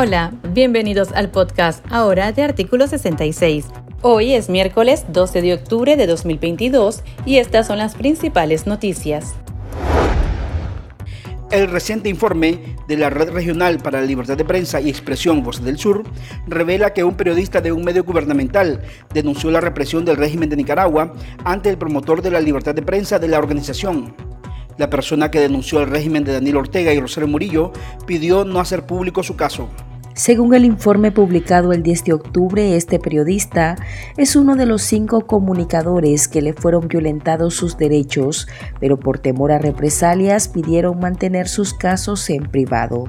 Hola, bienvenidos al podcast ahora de Artículo 66. Hoy es miércoles 12 de octubre de 2022 y estas son las principales noticias. El reciente informe de la Red Regional para la Libertad de Prensa y Expresión Voz del Sur revela que un periodista de un medio gubernamental denunció la represión del régimen de Nicaragua ante el promotor de la libertad de prensa de la organización. La persona que denunció el régimen de Daniel Ortega y Rosario Murillo pidió no hacer público su caso. Según el informe publicado el 10 de octubre, este periodista es uno de los cinco comunicadores que le fueron violentados sus derechos, pero por temor a represalias pidieron mantener sus casos en privado.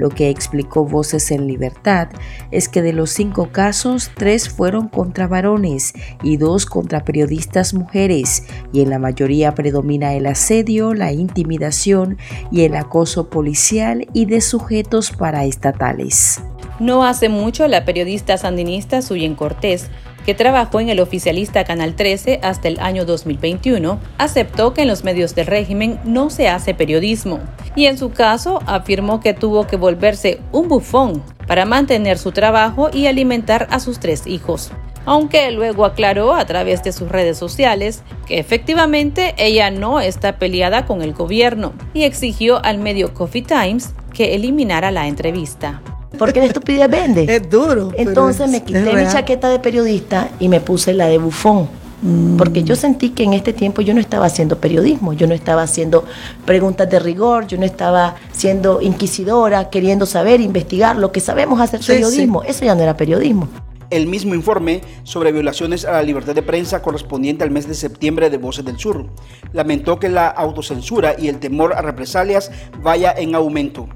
Lo que explicó Voces en Libertad es que de los cinco casos, tres fueron contra varones y dos contra periodistas mujeres, y en la mayoría predomina el asedio, la intimidación y el acoso policial y de sujetos paraestatales. No hace mucho, la periodista sandinista Suyen Cortés, que trabajó en el oficialista Canal 13 hasta el año 2021, aceptó que en los medios del régimen no se hace periodismo y en su caso afirmó que tuvo que volverse un bufón para mantener su trabajo y alimentar a sus tres hijos. Aunque luego aclaró a través de sus redes sociales que efectivamente ella no está peleada con el gobierno y exigió al medio Coffee Times que eliminara la entrevista porque la estupidez vende. Es duro. Entonces me quité mi chaqueta de periodista y me puse la de bufón. Mm. Porque yo sentí que en este tiempo yo no estaba haciendo periodismo, yo no estaba haciendo preguntas de rigor, yo no estaba siendo inquisidora, queriendo saber, investigar lo que sabemos hacer periodismo. Eso ya no era periodismo. El mismo informe sobre violaciones a la libertad de prensa correspondiente al mes de septiembre de Voces del Sur lamentó que la autocensura y el temor a represalias vaya en aumento.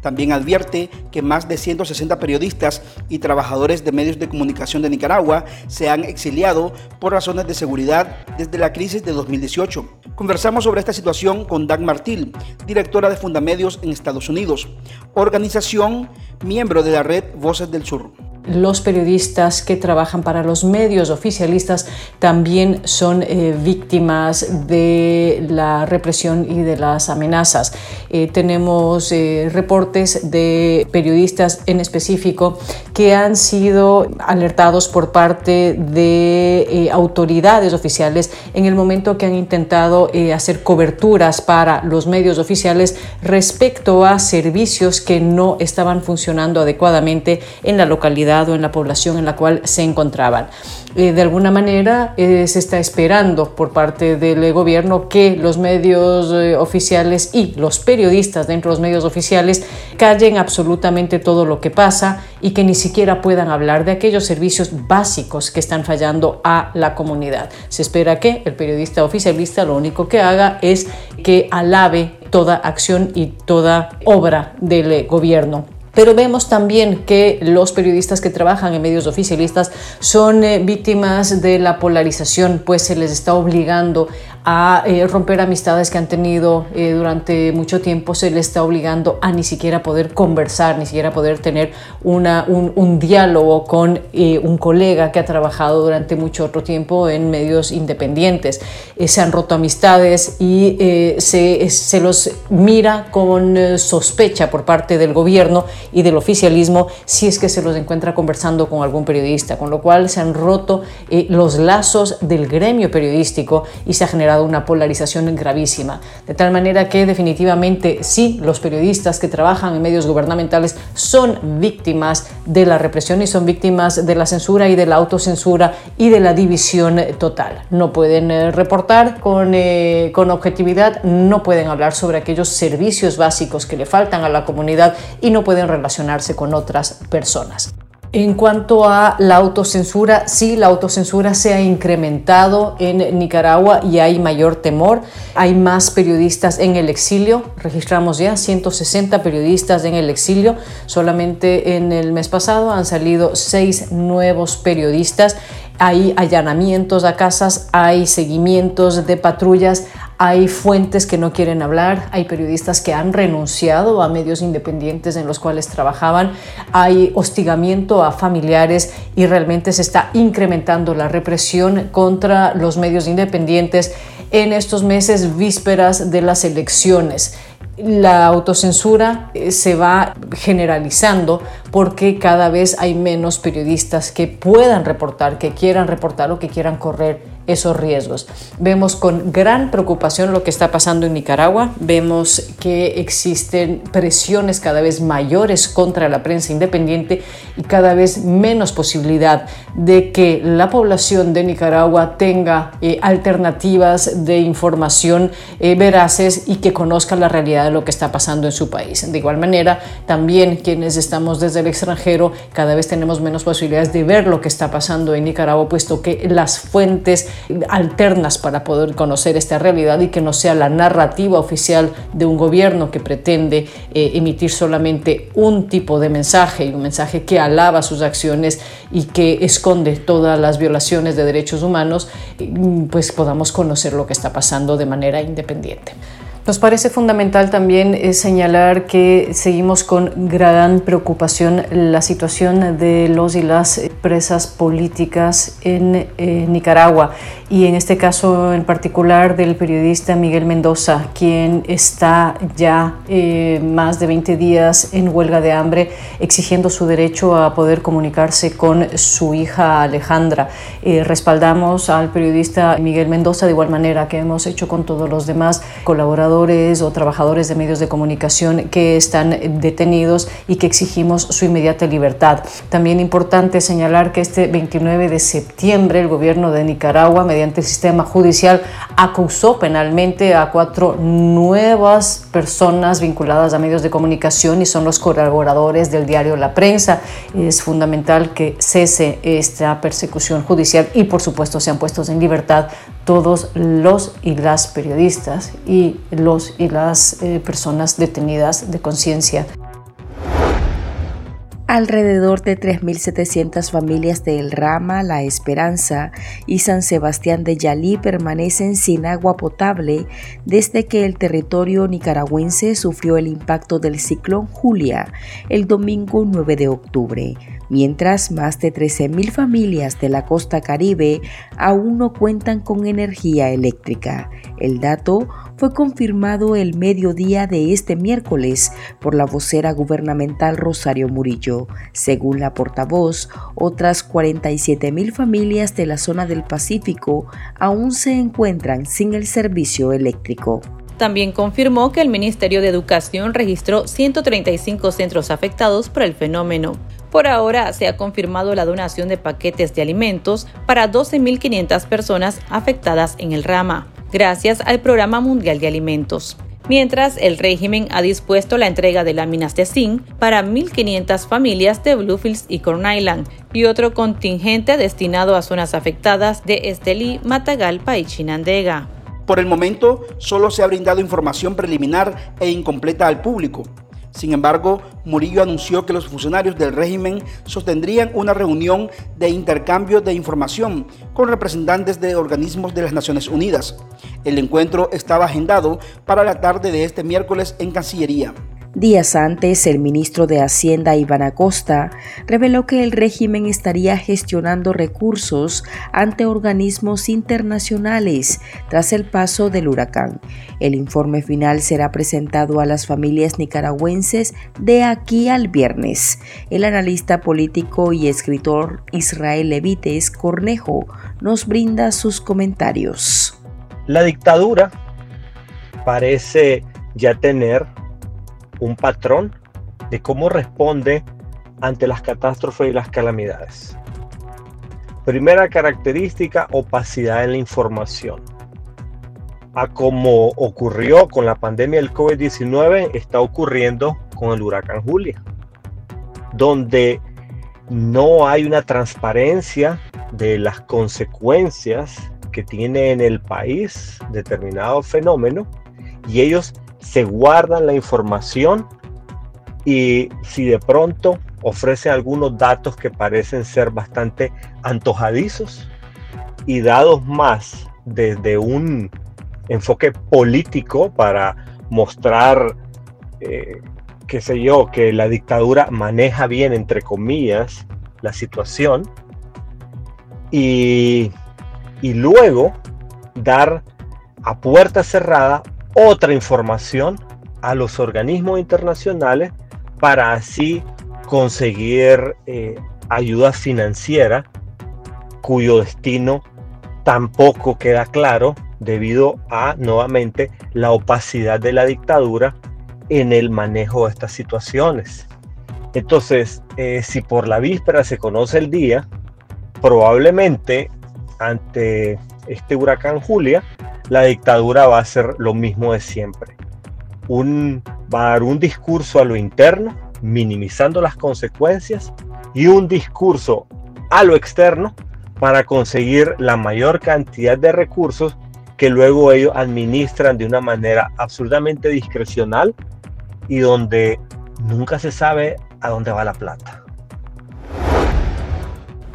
También advierte que más de 160 periodistas y trabajadores de medios de comunicación de Nicaragua se han exiliado por razones de seguridad desde la crisis de 2018. Conversamos sobre esta situación con Dan Martil, directora de Fundamedios en Estados Unidos, organización miembro de la red Voces del Sur los periodistas que trabajan para los medios oficialistas también son eh, víctimas de la represión y de las amenazas. Eh, tenemos eh, reportes de periodistas en específico que han sido alertados por parte de autoridades oficiales en el momento que han intentado hacer coberturas para los medios oficiales respecto a servicios que no estaban funcionando adecuadamente en la localidad en la población en la cual se encontraban. Eh, de alguna manera eh, se está esperando por parte del gobierno que los medios eh, oficiales y los periodistas dentro de los medios oficiales callen absolutamente todo lo que pasa y que ni siquiera puedan hablar de aquellos servicios básicos que están fallando a la comunidad. Se espera que el periodista oficialista lo único que haga es que alabe toda acción y toda obra del gobierno pero vemos también que los periodistas que trabajan en medios oficialistas son eh, víctimas de la polarización, pues se les está obligando a eh, romper amistades que han tenido eh, durante mucho tiempo, se les está obligando a ni siquiera poder conversar, ni siquiera poder tener un, diálogo con un colega que ha trabajado durante mucho otro tiempo en medios independientes. se han roto amistades y se los mira con sospecha por parte del gobierno y del oficialismo si es que se los encuentra conversando con algún periodista, con lo cual se han roto eh, los lazos del gremio periodístico y se ha generado una polarización gravísima. De tal manera que definitivamente sí, los periodistas que trabajan en medios gubernamentales son víctimas de la represión y son víctimas de la censura y de la autocensura y de la división total. No pueden eh, reportar con, eh, con objetividad, no pueden hablar sobre aquellos servicios básicos que le faltan a la comunidad y no pueden relacionarse con otras personas. En cuanto a la autocensura, sí, la autocensura se ha incrementado en Nicaragua y hay mayor temor. Hay más periodistas en el exilio. Registramos ya 160 periodistas en el exilio. Solamente en el mes pasado han salido seis nuevos periodistas. Hay allanamientos a casas, hay seguimientos de patrullas, hay fuentes que no quieren hablar, hay periodistas que han renunciado a medios independientes en los cuales trabajaban, hay hostigamiento a familiares y realmente se está incrementando la represión contra los medios independientes en estos meses vísperas de las elecciones. la autocensura eh, se va generalizando porque cada vez hay menos periodistas que puedan reportar, que quieran reportar o que quieran correr esos riesgos. Vemos con gran preocupación lo que está pasando en Nicaragua, vemos que existen presiones cada vez mayores contra la prensa independiente y cada vez menos posibilidad de que la población de Nicaragua tenga eh, alternativas de información eh, veraces y que conozca la realidad de lo que está pasando en su país. De igual manera, también quienes estamos desde el extranjero cada vez tenemos menos posibilidades de ver lo que está pasando en Nicaragua, puesto que las fuentes alternas para poder conocer esta realidad y que no sea la narrativa oficial de un gobierno que pretende eh, emitir solamente un tipo de mensaje un mensaje que alaba sus acciones y que esconde todas las violaciones de derechos humanos, pues podamos conocer lo que está pasando de manera independiente. Nos parece fundamental también eh, señalar que seguimos con gran preocupación la situación de los y las presas políticas en eh, Nicaragua y en este caso en particular del periodista Miguel Mendoza, quien está ya eh, más de 20 días en huelga de hambre exigiendo su derecho a poder comunicarse con su hija Alejandra. respaldamos al periodista Miguel Mendoza de igual manera que hemos hecho con todos los demás colaboradores o trabajadores de medios de comunicación que están detenidos y que exigimos su inmediata libertad. También importante señalar que este 29 de septiembre el gobierno de Nicaragua, mediante el sistema judicial, acusó penalmente a cuatro nuevas personas vinculadas a medios de comunicación y son los colaboradores del diario La Prensa. Es fundamental que cese esta persecución judicial y por supuesto sean puestos en libertad todos los y las periodistas y los y las eh, personas detenidas de conciencia. Alrededor de 3.700 familias de El Rama, La Esperanza y San Sebastián de Yalí permanecen sin agua potable desde que el territorio nicaragüense sufrió el impacto del ciclón Julia el domingo 9 de octubre, mientras más de 13.000 familias de la costa caribe aún no cuentan con energía eléctrica. El dato fue confirmado el mediodía de este miércoles por la vocera gubernamental Rosario Murillo. Según la portavoz, otras 47 mil familias de la zona del Pacífico aún se encuentran sin el servicio eléctrico. También confirmó que el Ministerio de Educación registró 135 centros afectados por el fenómeno. Por ahora se ha confirmado la donación de paquetes de alimentos para 12.500 personas afectadas en el rama gracias al Programa Mundial de Alimentos. Mientras, el régimen ha dispuesto la entrega de láminas de zinc para 1.500 familias de Bluefields y Corn Island y otro contingente destinado a zonas afectadas de Estelí, Matagalpa y Chinandega. Por el momento, solo se ha brindado información preliminar e incompleta al público. Sin embargo, Murillo anunció que los funcionarios del régimen sostendrían una reunión de intercambio de información con representantes de organismos de las Naciones Unidas. El encuentro estaba agendado para la tarde de este miércoles en Cancillería. Días antes, el ministro de Hacienda, Iván Acosta, reveló que el régimen estaría gestionando recursos ante organismos internacionales tras el paso del huracán. El informe final será presentado a las familias nicaragüenses de aquí al viernes. El analista político y escritor Israel Levites Cornejo nos brinda sus comentarios. La dictadura parece ya tener un patrón de cómo responde ante las catástrofes y las calamidades. Primera característica, opacidad en la información. A como ocurrió con la pandemia del COVID-19, está ocurriendo con el huracán Julia, donde no hay una transparencia de las consecuencias que tiene en el país determinado fenómeno y ellos se guardan la información y si de pronto ofrecen algunos datos que parecen ser bastante antojadizos y dados más desde un enfoque político para mostrar, eh, qué sé yo, que la dictadura maneja bien, entre comillas, la situación y, y luego dar a puerta cerrada otra información a los organismos internacionales para así conseguir eh, ayuda financiera cuyo destino tampoco queda claro debido a nuevamente la opacidad de la dictadura en el manejo de estas situaciones. Entonces, eh, si por la víspera se conoce el día, probablemente ante este huracán Julia, la dictadura va a hacer lo mismo de siempre. Un, va a dar un discurso a lo interno, minimizando las consecuencias, y un discurso a lo externo para conseguir la mayor cantidad de recursos que luego ellos administran de una manera absolutamente discrecional y donde nunca se sabe a dónde va la plata.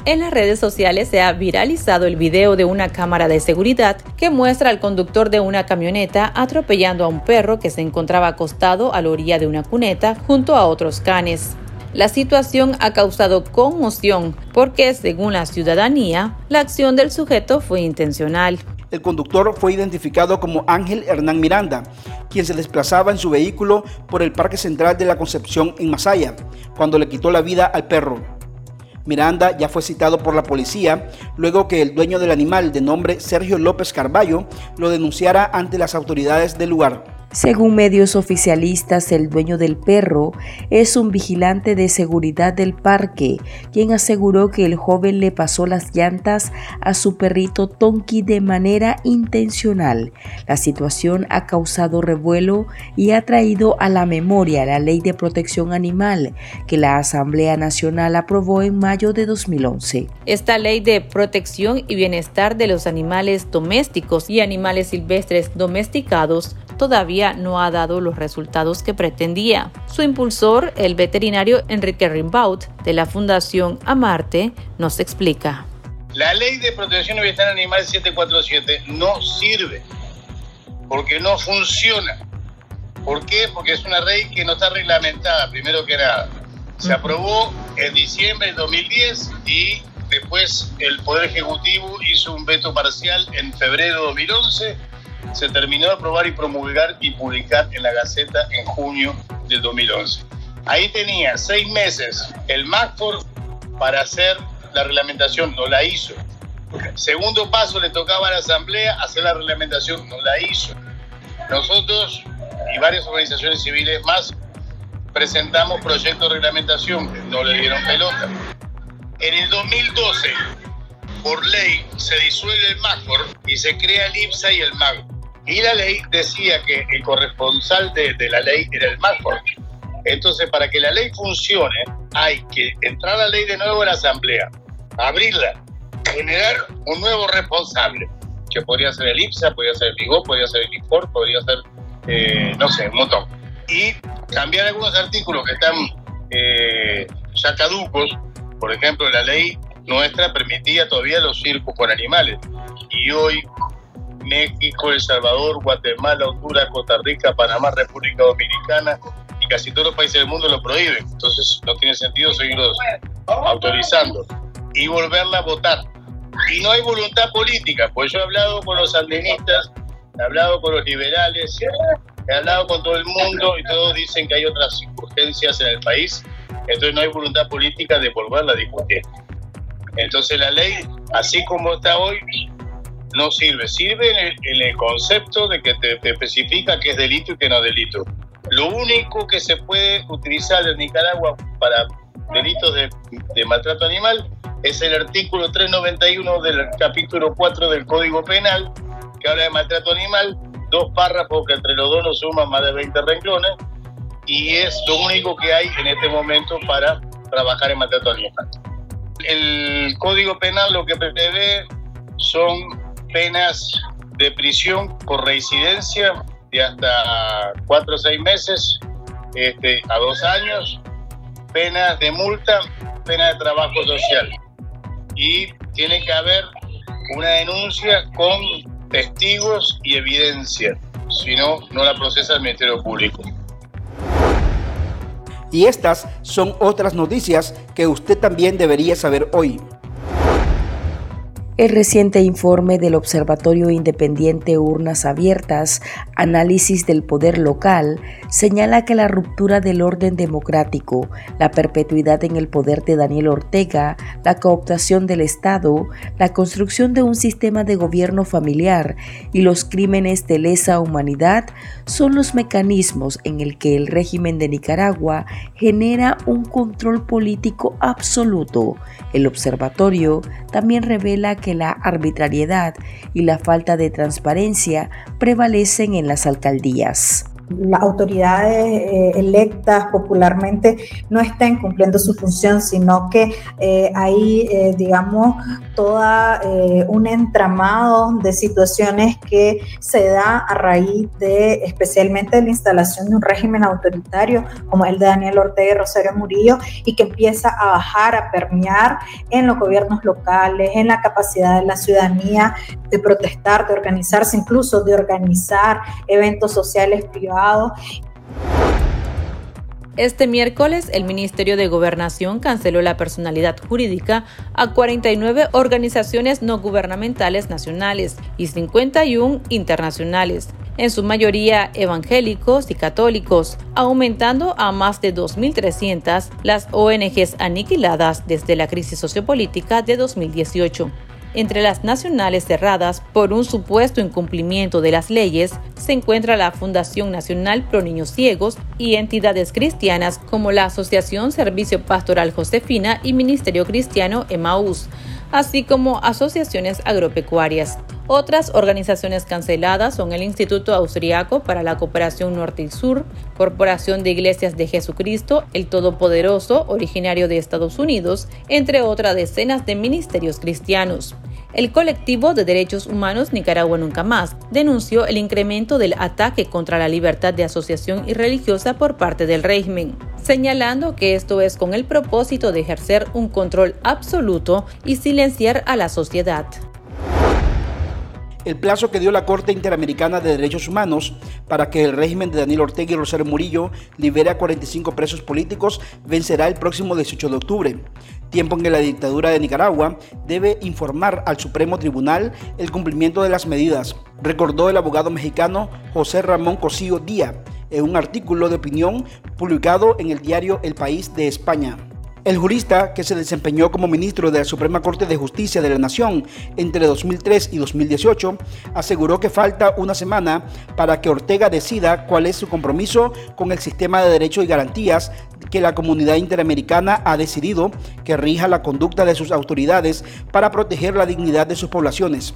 En las redes sociales se ha viralizado el video de una cámara de seguridad que muestra al conductor de una camioneta atropellando a un perro que se encontraba acostado a la orilla de una cuneta junto a otros canes. La situación ha causado conmoción porque, según la ciudadanía, la acción del sujeto fue intencional. El conductor fue identificado como Ángel Hernán Miranda, quien se desplazaba en su vehículo por el Parque Central de la Concepción en Masaya, cuando le quitó la vida al perro. Miranda ya fue citado por la policía luego que el dueño del animal de nombre Sergio López Carballo lo denunciara ante las autoridades del lugar. Según medios oficialistas, el dueño del perro es un vigilante de seguridad del parque, quien aseguró que el joven le pasó las llantas a su perrito Tonki de manera intencional. La situación ha causado revuelo y ha traído a la memoria la Ley de Protección Animal que la Asamblea Nacional aprobó en mayo de 2011. Esta ley de protección y bienestar de los animales domésticos y animales silvestres domesticados todavía no ha dado los resultados que pretendía. Su impulsor, el veterinario Enrique Rimbaud, de la Fundación Amarte, nos explica. La ley de protección y bienestar animal 747 no sirve porque no funciona. ¿Por qué? Porque es una ley que no está reglamentada, primero que nada. Se aprobó en diciembre de 2010 y después el Poder Ejecutivo hizo un veto parcial en febrero de 2011 se terminó de aprobar y promulgar y publicar en la Gaceta en junio del 2011. Ahí tenía seis meses el MACFOR para hacer la reglamentación, no la hizo. Segundo paso, le tocaba a la Asamblea hacer la reglamentación, no la hizo. Nosotros y varias organizaciones civiles más presentamos proyectos de reglamentación, no le dieron pelota. En el 2012, por ley, se disuelve el MACFOR y se crea el IPSA y el MAG. Y la ley decía que el corresponsal de, la ley era el MACFOR. Entonces, para que la ley funcione, hay que entrar la ley de nuevo en la Asamblea, abrirla, generar un nuevo responsable, que podría ser el IPSA, podría ser el LIGO, podría ser el IFOR, podría ser, eh, no sé, un montón. Y cambiar algunos artículos que están eh, ya caducos, por ejemplo, la ley nuestra permitía todavía los circos con animales. Y hoy México, El Salvador, Guatemala, Honduras, Costa Rica, Panamá, República Dominicana y casi todos los países del mundo lo prohíben. Entonces no tiene sentido seguirlos autorizando y volverla a votar. Y no hay voluntad política, pues yo he hablado con los sandinistas, he hablado con los liberales, he hablado con todo el mundo y todos dicen que hay otras circunstancias en el país, entonces no hay voluntad política de volverla a discutir. Entonces la ley, así como está hoy, no sirve. Sirve en el, concepto de que te, especifica qué es delito y qué no es delito. Lo único que se puede utilizar en Nicaragua para delitos de, maltrato animal es el artículo 391 del capítulo 4 del Código Penal, que habla de maltrato animal, dos párrafos que entre los dos no suman más de 20 renglones, y es lo único que hay en este momento para trabajar en maltrato animal. El Código Penal lo que prevé son penas de prisión por reincidencia de hasta cuatro o seis meses este, a dos años, penas de multa, pena de trabajo social. Y tiene que haber una denuncia con testigos y evidencia, si no, no la procesa el Ministerio Público. Y estas son otras noticias que usted también debería saber hoy. El reciente informe del Observatorio Independiente Urnas Abiertas, Análisis del Poder Local, señala que la ruptura del orden democrático, la perpetuidad en el poder de Daniel Ortega, la cooptación del Estado, la construcción de un sistema de gobierno familiar y los crímenes de lesa humanidad son los mecanismos en el que el régimen de Nicaragua genera un control político absoluto. El observatorio también revela que que la arbitrariedad y la falta de transparencia prevalecen en las alcaldías las autoridades eh, electas popularmente no estén cumpliendo su función, sino que eh, hay, eh, digamos, toda un entramado de situaciones que se da a raíz de, especialmente de la instalación de un régimen autoritario como el de Daniel Ortega y Rosario Murillo, y que empieza a bajar, a permear en los gobiernos locales, en la capacidad de la ciudadanía de protestar, de organizarse, incluso de organizar eventos sociales privados este miércoles, el Ministerio de Gobernación canceló la personalidad jurídica a 49 organizaciones no gubernamentales nacionales y 51 internacionales, en su mayoría evangélicos y católicos, aumentando a más de 2.300 las ONGs aniquiladas desde la crisis sociopolítica de 2018. Entre las nacionales cerradas por un supuesto incumplimiento de las leyes se encuentra la Fundación Nacional Pro Niños Ciegos y entidades cristianas como la Asociación Servicio Pastoral Josefina y Ministerio Cristiano Emaús, así como asociaciones agropecuarias. Otras organizaciones canceladas son el Instituto Austriaco para la Cooperación Norte y Sur, Corporación de Iglesias de Jesucristo, el Todopoderoso, originario de Estados Unidos, entre otras decenas de ministerios cristianos. El colectivo de derechos humanos Nicaragua Nunca Más denunció el incremento del ataque contra la libertad de asociación y religiosa por parte del régimen, señalando que esto es con el propósito de ejercer un control absoluto y silenciar a la sociedad. El plazo que dio la Corte Interamericana de Derechos Humanos para que el régimen de Daniel Ortega y Rosario Murillo libere a 45 presos políticos vencerá el próximo 18 de octubre tiempo en que la dictadura de Nicaragua debe informar al Supremo Tribunal el cumplimiento de las medidas, recordó el abogado mexicano José Ramón Cosío Díaz en un artículo de opinión publicado en el diario El País de España. El jurista, que se desempeñó como ministro de la Suprema Corte de Justicia de la Nación entre 2003 y 2018, aseguró que falta una semana para que Ortega decida cuál es su compromiso con el sistema de derechos y garantías que la comunidad interamericana ha decidido que rija la conducta de sus autoridades para proteger la dignidad de sus poblaciones.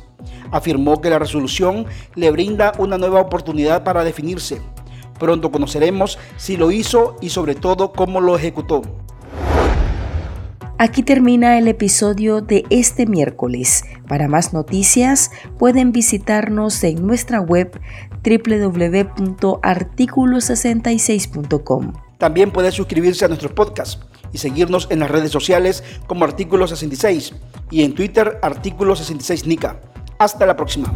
Afirmó que la resolución le brinda una nueva oportunidad para definirse. Pronto conoceremos si lo hizo y sobre todo cómo lo ejecutó. Aquí termina el episodio de este miércoles. Para más noticias pueden visitarnos en nuestra web www.articulo66.com. También pueden suscribirse a nuestro podcast y seguirnos en las redes sociales como Artículo 66 y en Twitter Artículo 66 Nica. Hasta la próxima.